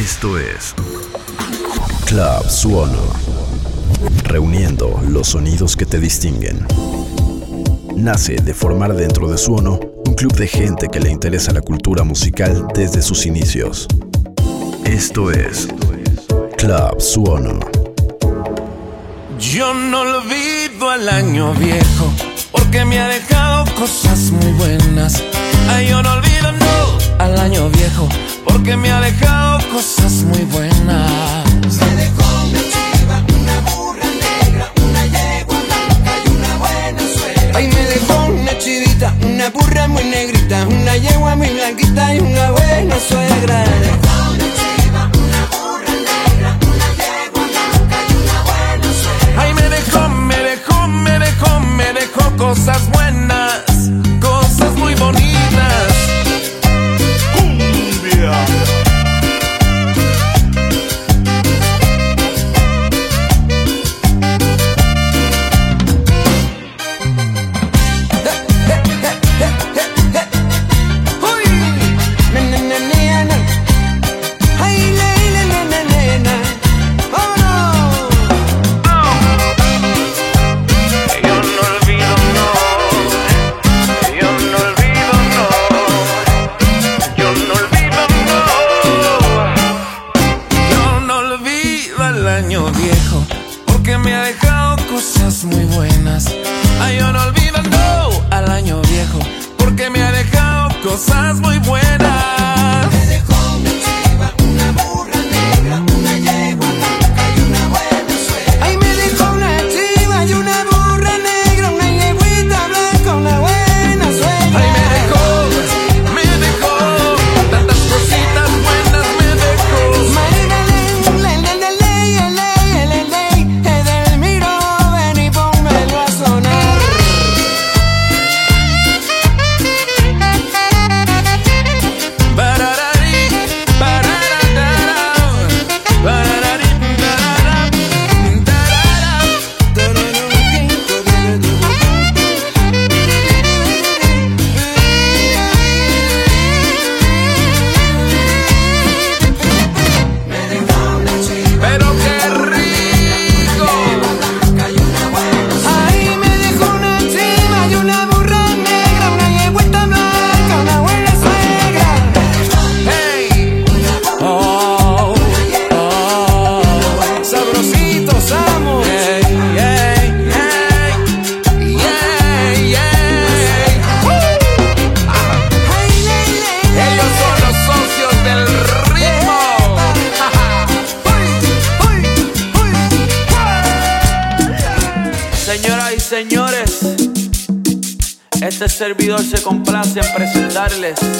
Esto es Club Suono. Reuniendo los sonidos que te distinguen. Nace de formar dentro de Suono un club de gente que le interesa la cultura musical desde sus inicios. Esto es Club Suono. Yo no olvido al año viejo porque me ha dejado cosas muy buenas. Ay, yo no olvido no al año viejo porque me ha dejado cosas muy buenas. Se dejó una chiva, una burra negra, una yegua blanca y una buena suegra. Ay, me dejó una chivita, una burra muy negrita, una yegua muy blanquita y una buena suegra. Se dejó una chiva, una burra negra, una yegua blanca y una buena suegra. Ay, me dejó, me dejó, me dejó, me dejó cosas buenas, presentarles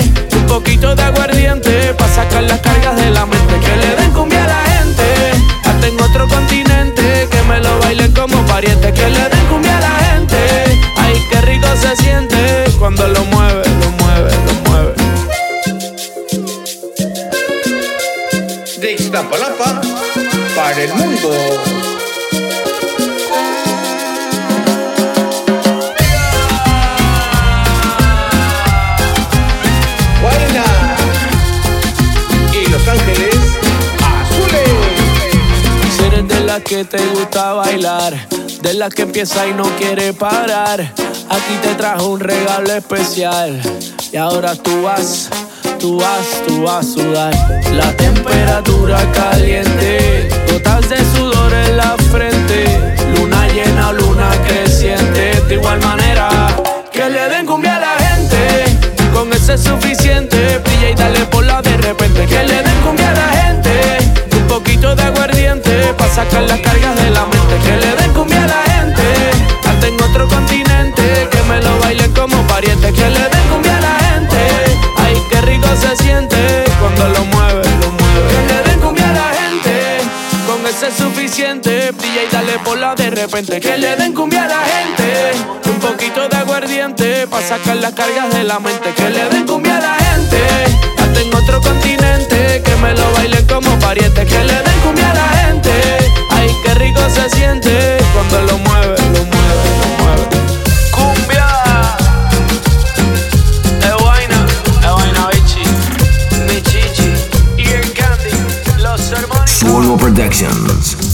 poquito de aguardiente, pa' sacar las cargas de la mente. Que le den cumbia a la gente, hasta en otro continente, que me lo bailen como pariente. Que le den cumbia a la gente, ay, qué rico se siente cuando lo mueve, lo mueve, lo mueve. De Iztapalapa para el mundo. Las que te gusta bailar, de las que empieza y no quiere parar. Aquí te trajo un regalo especial y ahora tú vas, tú vas, tú vas a sudar. La temperatura caliente, gotas de sudor en la frente, luna llena, luna creciente, de igual manera que le den cumbia a la gente. Con eso es suficiente, brilla y dale por la de repente. Que le den aguardiente, pa' sacar las cargas de la mente. Que le den cumbia a la gente, hasta en otro continente, que me lo bailen como pariente. Que le den cumbia a la gente, ay, qué rico se siente cuando lo mueve, lo mueve. Que le den cumbia a la gente, con eso es suficiente, y dale por la de repente. Que le den cumbia a la gente, un poquito de aguardiente, pa' sacar las cargas de la mente. Que le den cumbia a la gente, hasta en otro continente, que me lo bailen como pariente. Que le den cumbia a la gente, siente cuando lo mueve, lo mueve, lo mueve. Cumbia, es vaina, es vaina, bichi, el candy, los hermanos. Suono Productions.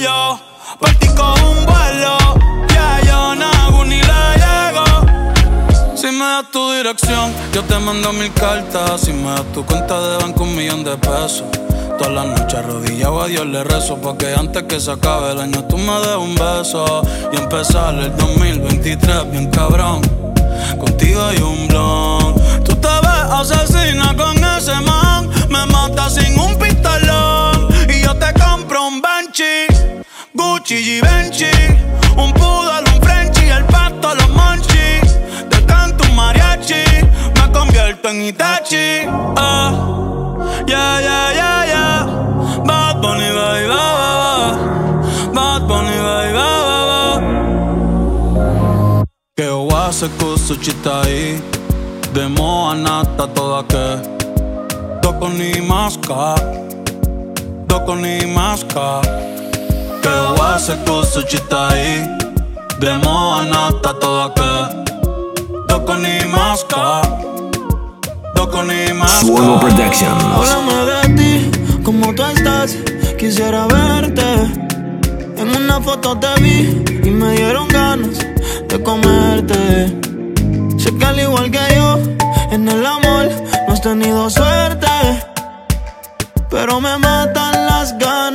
yo. Partí con un vuelo, ya yo no ni le llego. Si me das tu dirección, yo te mando mil cartas. Si me das tu cuenta de banco, un millón de pesos. Todas las noches arrodillado a Dios le rezo Porque antes que se acabe el año tú me des un beso Y empezar el 2023 bien cabrón Contigo hay un blon Tú te ves asesina con ese man Me mata sin un. Gucci, Givenchy, un poodle, un Frenchy, el pasto a los monchis. Te canto un mariachi, me convierto en Itachi. Oh, yeah, yeah, yeah, yeah. Bad Bunny, bye, bye, bye. Bad Bunny, bye, bye, bye. Que o hace cosa chita ahí, de moa nata toda que. Doko ni maska, doko ni maska que se cosa città De Doco ni masca ni masca Háblame de ti, como tú estás Quisiera verte. En una foto te vi y me dieron ganas de comerte. Sé que al igual que yo, en el amor no has tenido suerte, pero me matan las ganas.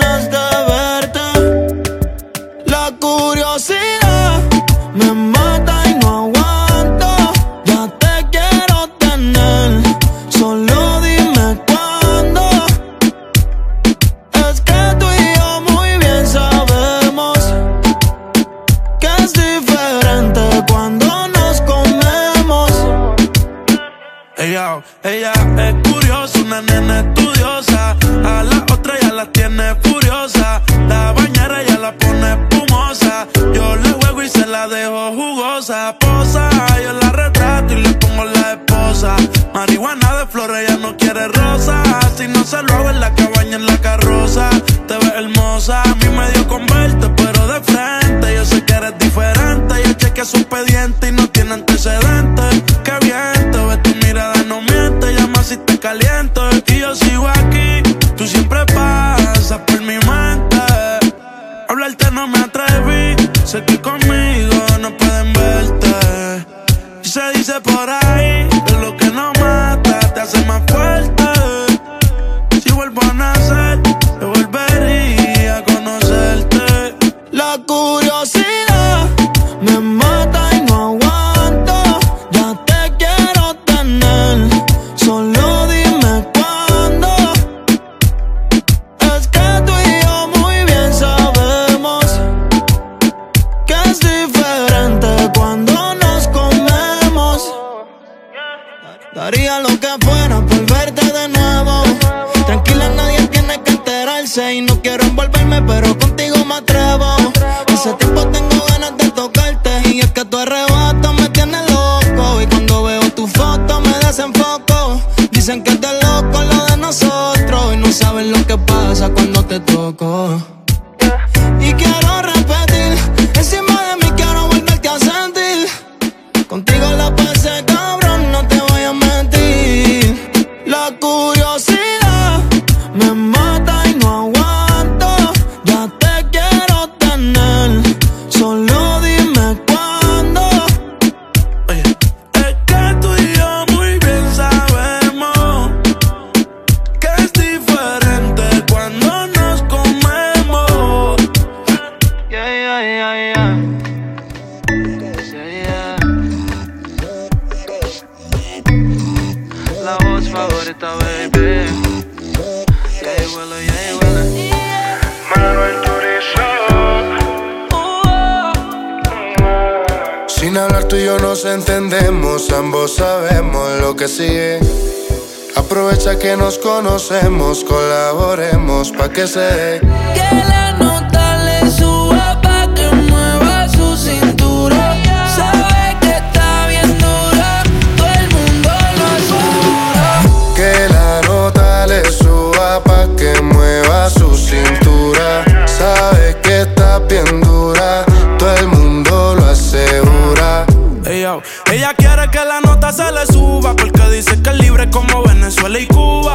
Flores, ella no quiere rosa. Si no se lo hago en la cabaña, en la carroza. Te ves hermosa, a mí me dio con verte, pero de frente. Yo sé que eres diferente. Yo chequeé su expediente y no tiene antecedentes. Que la nota le suba pa' que mueva su cintura. Sabe que está bien dura, todo el mundo lo asegura. Que la nota le suba pa' que mueva su cintura. Sabe que está bien dura, todo el mundo lo asegura. Yo. Ella quiere que la nota se le suba porque dice que es libre como Venezuela y Cuba.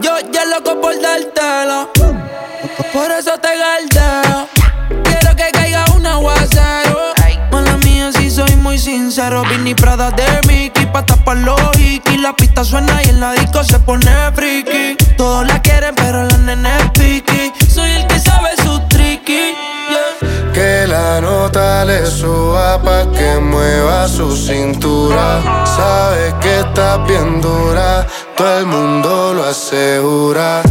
Yo ya loco por dártelo, por eso te galdeo. Quiero que caiga un aguacero. Mala mía, si soy muy sincero. Vini Prada de Mickey, pa' tapar los hikis. La pista suena y en la disco se pone friki. Todos la quieren, pero la nena es piqui. Soy el que sabe su tricky. yeah. Que la nota le suba pa' que mueva su cintura. Sabe que está bien dura, todo el mundo lo asegura.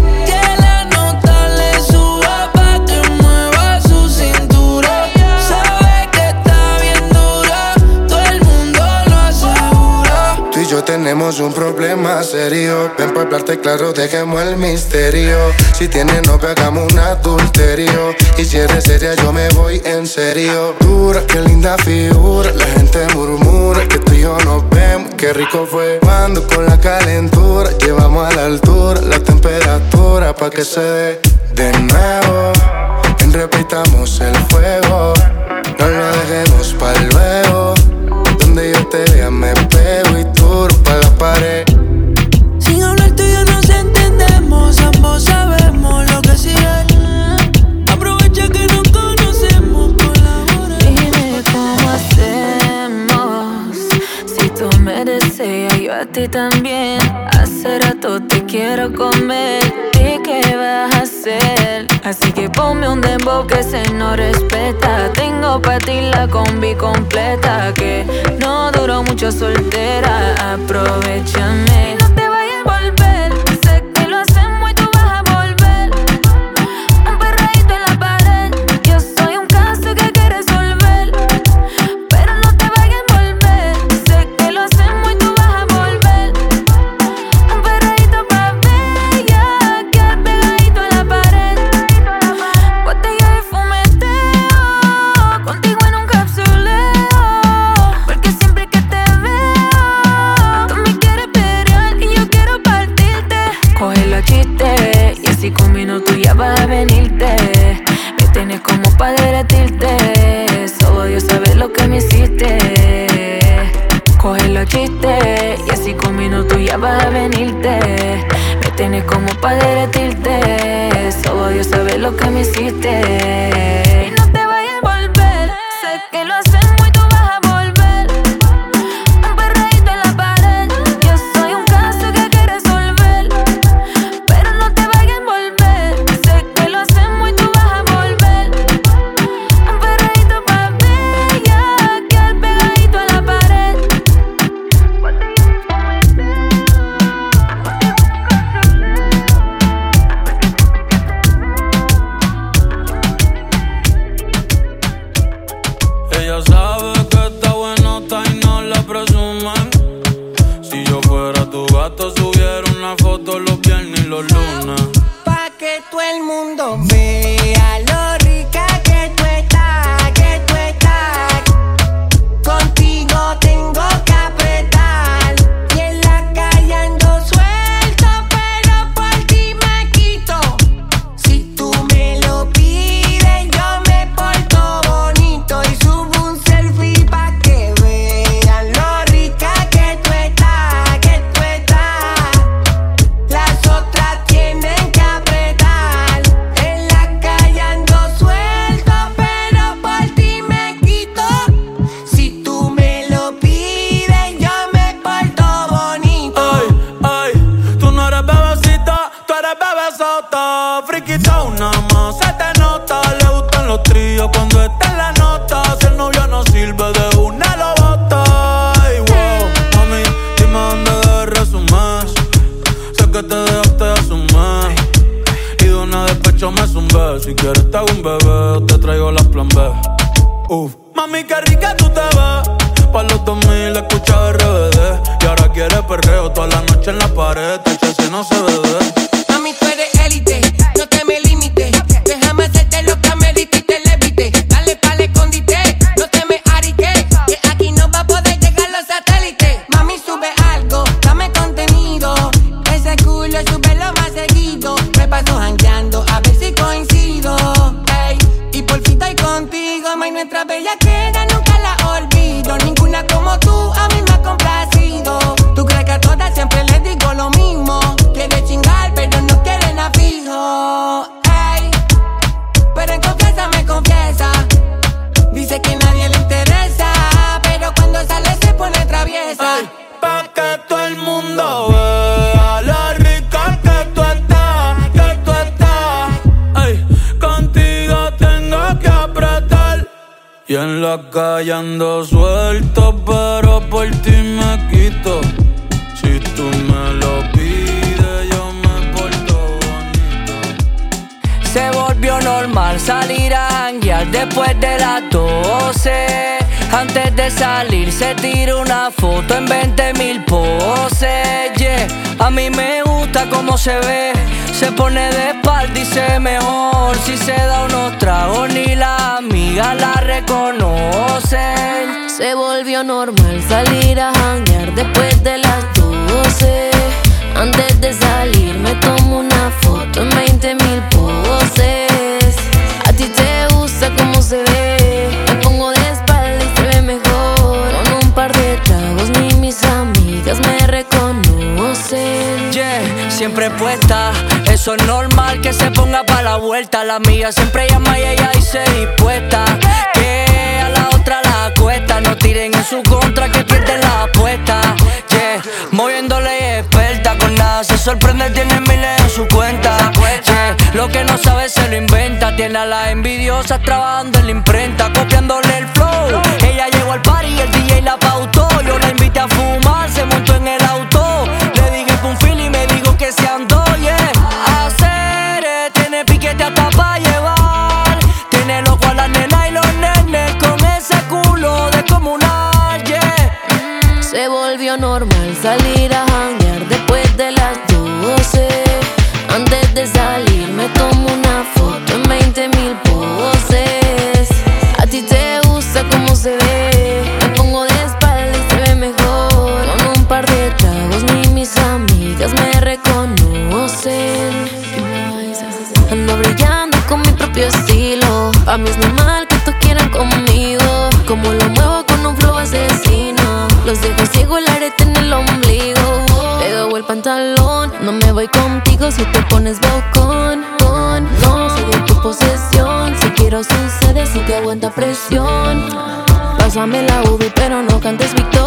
Yo tenemos un problema serio. Ven para hablarte claro, dejemos el misterio. Si tienes novia, hagamos un adulterio. Y si eres seria, yo me voy en serio. Dura, qué linda figura. La gente murmura que tú y yo nos vemos. Qué rico fue cuando con la calentura llevamos a la altura la temperatura pa' que se dé de nuevo. Repitamos el fuego. No lo dejemos para luego. Donde yo te vea me pego sin hablar tú y yo nos entendemos, ambos sabemos lo que sigue. Aprovecha que nos conocemos, colabora. Dime cómo hacemos. Si tú me deseas, yo a ti también. Hace rato te quiero comer. ¿Y qué vas a hacer? Así que ponme un dembow que se no respeta. Tengo para ti la combi completa. Que no duró mucho soltera. Aprovechame. Y no te vayas a volver. cuando está la nota, si el novio no sirve de una lo bota. Y mami, dime dónde agarras un. Sé que te dejaste de asumir. Y de una despecho me zumbé. Si quieres te hago un bebé, te traigo las plan B. Mami, qué rica tú te vas. Pa' los 2000 escucha RBD. Y ahora quieres perreo toda la noche en la pared. Te si no se bebe. Mami, tú eres élite la calle suelto, pero por ti me quito. Si tú me lo pides, yo me porto bonito. Se volvió normal salir a hanguear después de las 12. Antes de salir se tira una foto en 20 mil poses, yeah. A mí me gusta cómo se ve. Se pone de espalda y se mejor. Si se da unos tragos, ni la amiga la reconocen. Se volvió normal salir a janguear después de las 12. Antes de salir, me tomo una foto en 20 mil poses. A ti te gusta cómo se ve. me reconocen. Yeah, siempre puesta. Eso es normal que se ponga para la vuelta. La mía siempre llama y ella dice dispuesta. Que a la otra la cuesta, No tiren en su contra que pierden la apuesta. Yeah, moviéndole y experta. Con nada se sorprende, tiene miles en su cuenta. Yeah, lo que no sabe se lo inventa. Tiene a las envidiosas trabajando en la imprenta, copiándole el flow voy contigo si te pones bocón. Con, no soy de tu posesión. Si quiero sucede si te aguanta presión. Pásame la UV pero no cantes victoria.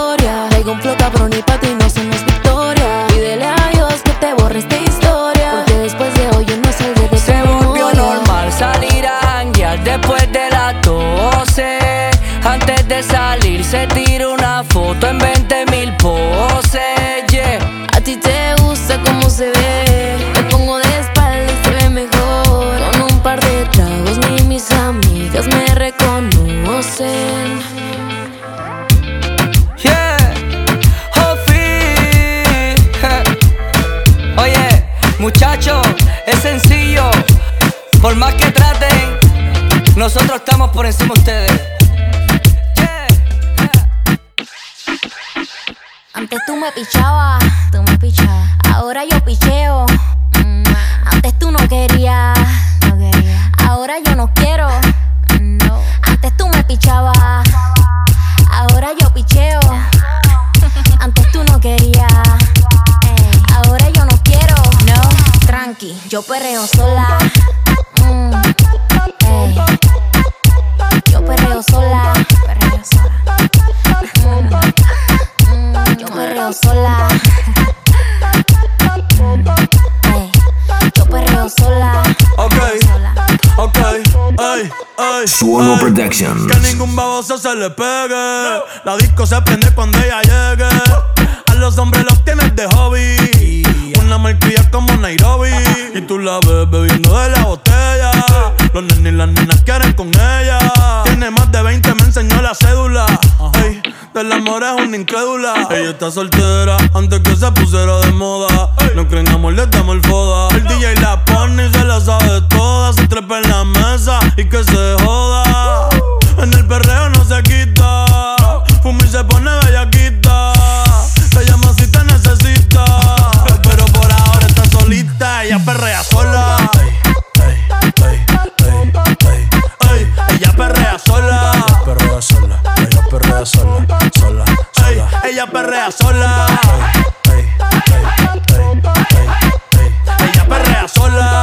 Por más que traten, nosotros estamos por encima de ustedes. Antes tú me pichabas, tú me pichabas. Ahora yo picheo. Suono. Productions. Que ningún baboso se le pegue. La disco se prende cuando ella llegue. A los hombres los tienes de hobby. Una malcria como Nairobi. Y tú la ves bebiendo de la botella. Los nenes y las nenas quieren con ella. Tiene más de 20, me enseñó la cédula. Ey, del amor es una incrédula. Ella está soltera antes que se pusiera de moda. No creen amor, le damos el foda. El DJ la pone y se la sabe toda. Se trepa en la mesa y que se joda. En el perreo no se quita. Ella perrea sola. Ella perrea sola.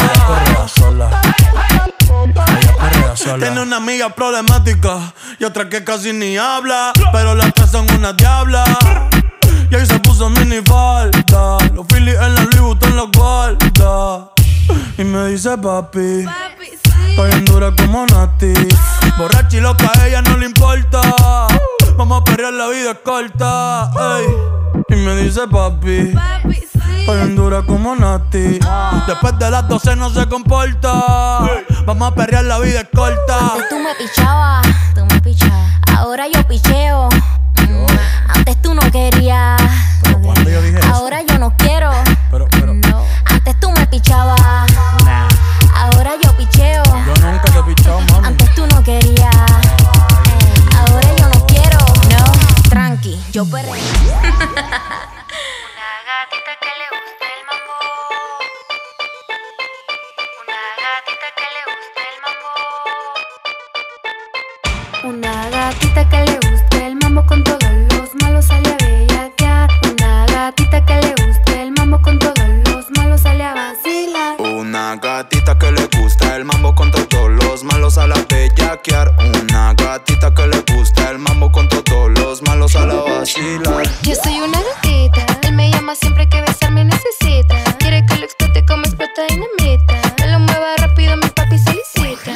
Tiene una amiga problemática y otra que casi ni habla. Pero las tres son una diabla. Y ahí se puso mini falta. Los Phillies en la Louis Vuitton los guarda. Y me dice papi. Estoy en dura como Nati. Borracha y loca, a ella no le importa. Vamos a perrear, la vida es corta. ey. Y me dice papi. Estoy en dura como Nati. Después de las 12 no se comporta. Vamos a perrear, la vida es corta. Antes tú me pichabas, tú me pichabas. Ahora yo picheo. Mm, Antes tú no querías. Ahora yo no quiero. Una gatita que le guste el mambo con todos los malos sale a bellaquear. Una gatita que le guste el mambo con todos los malos sale a vacilar. Una gatita que le gusta el mambo con todos los malos a la bellaquear. Una gatita que le gusta el mambo con todos los Siempre que besarme necesita. Quiere que lo explote como explota dinamita. Me lo mueva rápido, mi papi solicita.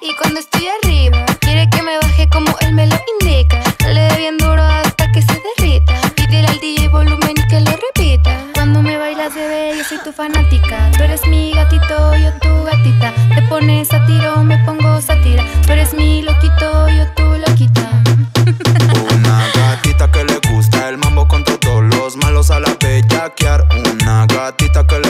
Y cuando estoy arriba, quiere que me baje como él me lo indica. Le dé bien duro hasta que se derrita. Pídele al DJ volumen y que lo repita. Cuando me bailas, bebé, yo soy tu fanática. Tú eres mi gatito, yo tu gatita. Te pones a tiro, me pongo sátira. Tú eres mi loquito, yo tu Una gatita que le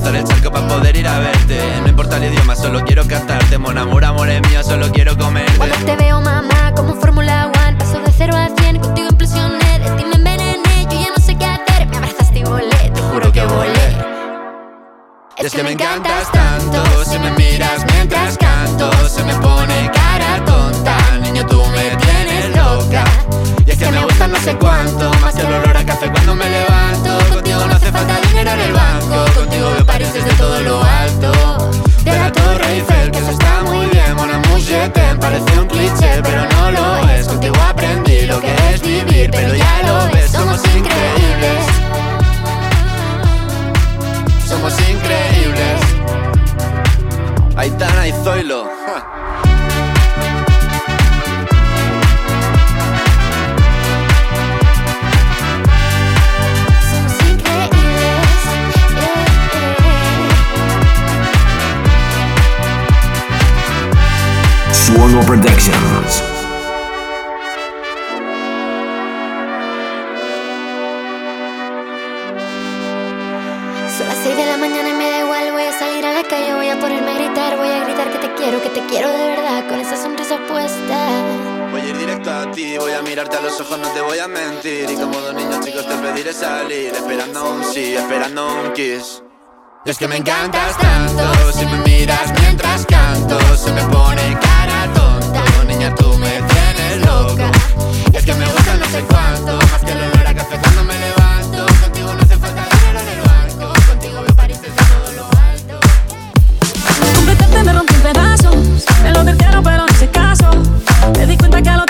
cruzar el charco para poder ir a verte. No importa el idioma, solo quiero cantarte Mon amor, amor es mío, solo quiero comerte. Cuando te veo, mamá, como Fórmula One, paso de 0 a 100, contigo implosioné, de ti me envenené, yo ya no sé qué hacer, me abrazaste y volé, te juro que volé. Y es que me encantas tanto Si me miras mientras canto Se me pone cara tonta. Niño, tú me tienes loca. es que me gusta no sé cuánto. Más que el olor a café cuando me levanto. Contigo no hace falta dinero en el banco. Contigo veo París desde todo lo alto. De la Torre Eiffel, que eso está muy bien. Mon amour, je t'aime, parece un cliché Pero no lo es, contigo aprendí lo que es vivir Pero ya lo ves, somos increíbles. Somos increíbles. Aitana y Zoilo. Suono Productions. Son las 6 de la mañana y me da igual, voy a salir a la calle, voy a ponerme a gritar, voy a gritar que te quiero, que te quiero de verdad, con esa sonrisa puesta. Voy a ir directo a ti, voy a mirarte a los ojos, no te voy a mentir. Y como dos niños chicos te pediré salir, esperando un sí, esperando un kiss. Es que me encantas tanto, si me miras mientras canto, se me pone tonta. Niña, tú me tienes loca. Y es que me gusta no sé cuánto, más que el olor a café cuando me levanto. Contigo no hace falta dinero en el banco, contigo veo París desde todo lo alto. Completamente me rompí en pedazos. Me lo advirtieron, pero no hice caso. Me di cuenta que lo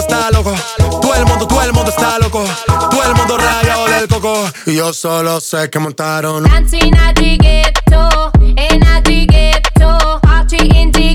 está loco. Todo el mundo, todo el mundo está loco. Todo el mundo rayado del coco. Y yo solo sé que montaron. Dancing at the ghetto, in at the ghetto, party in the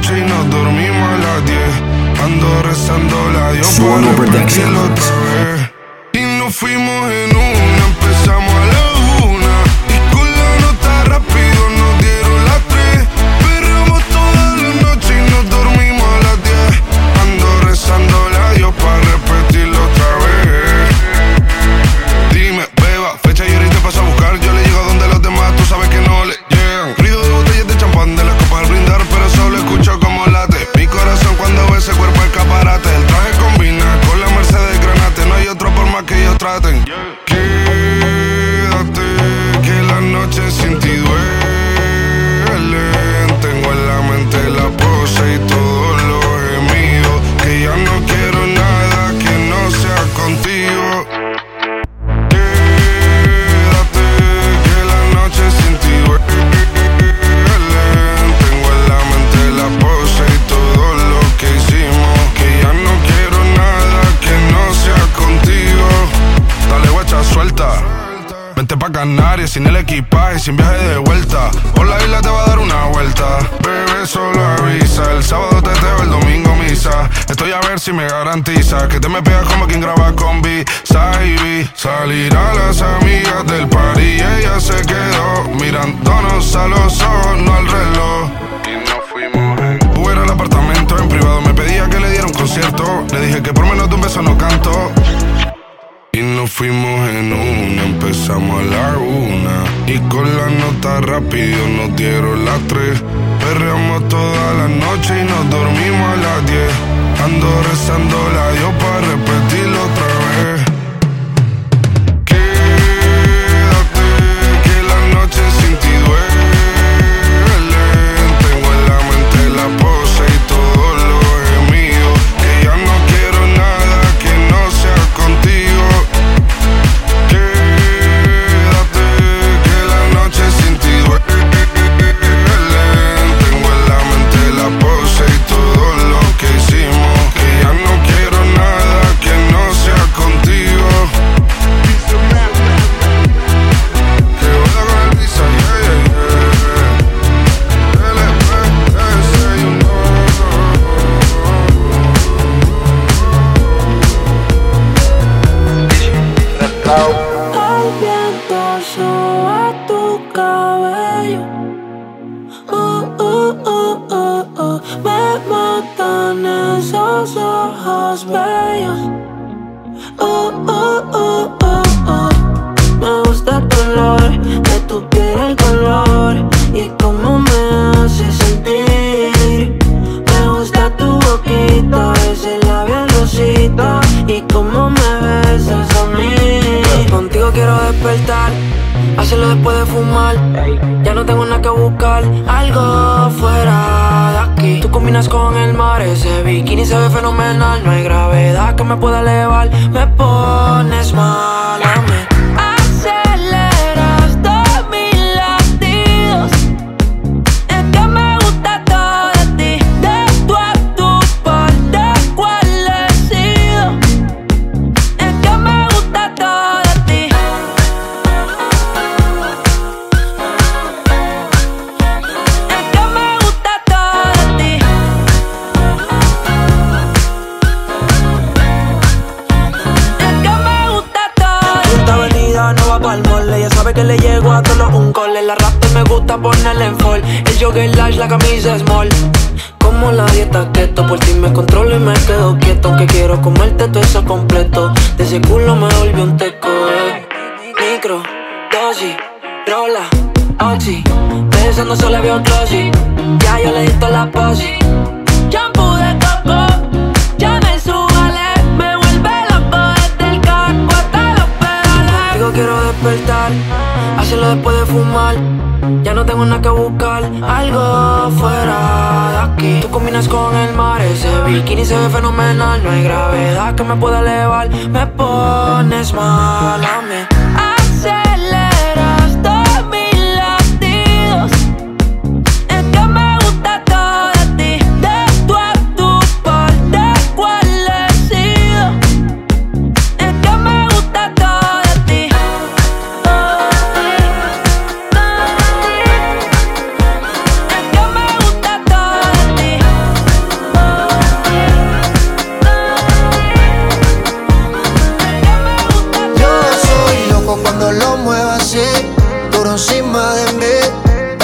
noche y nos dormimos a las 10. Ando la Dios Y nos fuimos en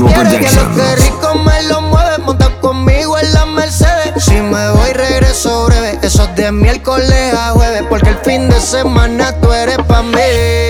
con Cooper Jackson. Que rico me lo mueve, monta conmigo en la Mercedes. Si me voy, regreso breve. Eso es de miércoles a jueves, porque el fin de semana tú eres pa' mí.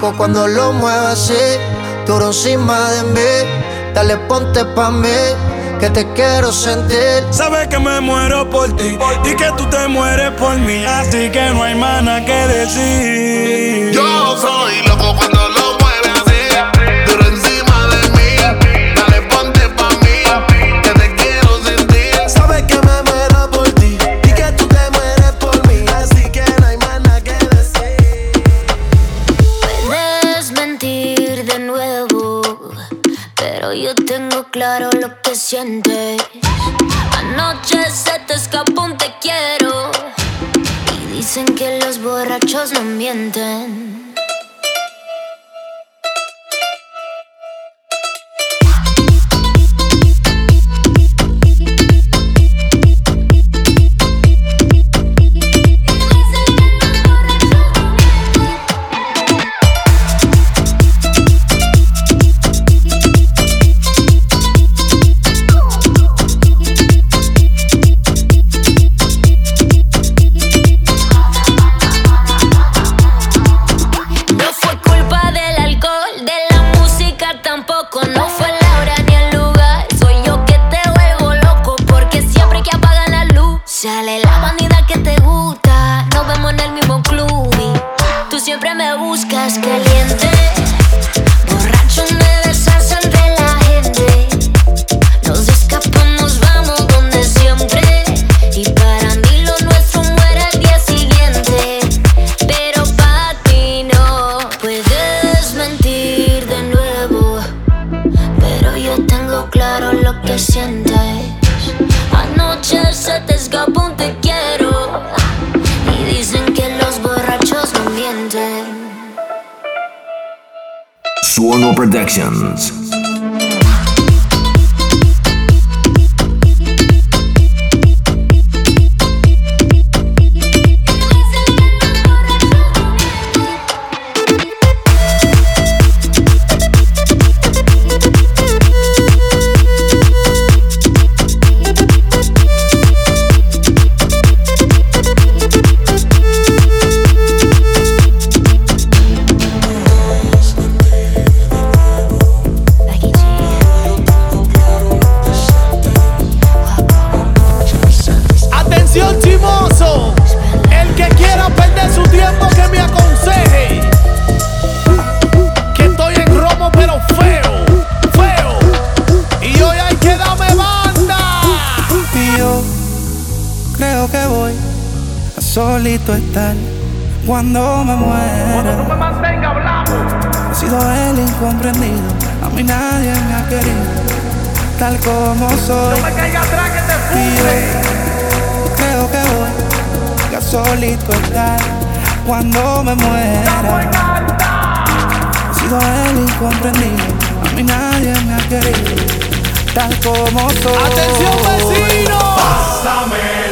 cuando lo muevo así, duro encima de mí. Dale ponte pa' mí, que te quiero sentir. Sabes que me muero por ti y que tú te mueres por mí, así que no hay mana que decir. Yo soy lo sientes. Anoche se te escapó un te quiero. Y dicen que los borrachos no mienten. Cuando me muera. me mantenga hablando. He sido el incomprendido, a mí nadie me ha querido, tal como soy. No me caiga atrás que te yo creo que voy a solito estar cuando me muera. He sido el incomprendido, a mí nadie me ha querido, tal como soy. Atención vecino. Pásame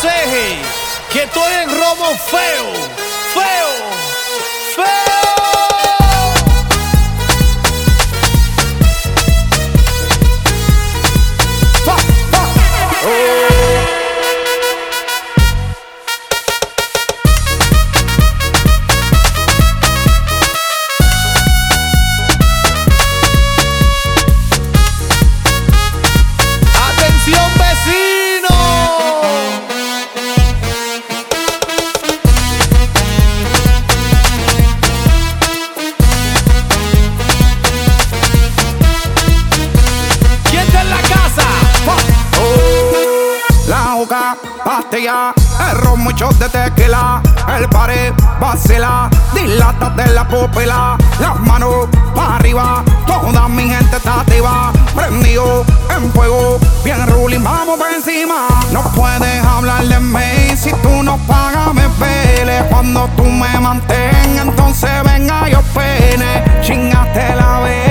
aconseje que estoy en romo feo, feo, ron, muchos de tequila, el pared, vacila, dilata de la pupila, las manos para arriba, toda mi gente está activa, prendido en fuego, bien ruling, vamos por encima. No puedes hablar de mí si tú no pagas, me pele. Cuando tú me mantengas, entonces venga yo pene. Chingaste la veda,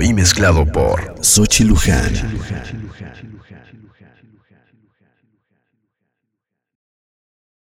y mezclado por Sochi Luján.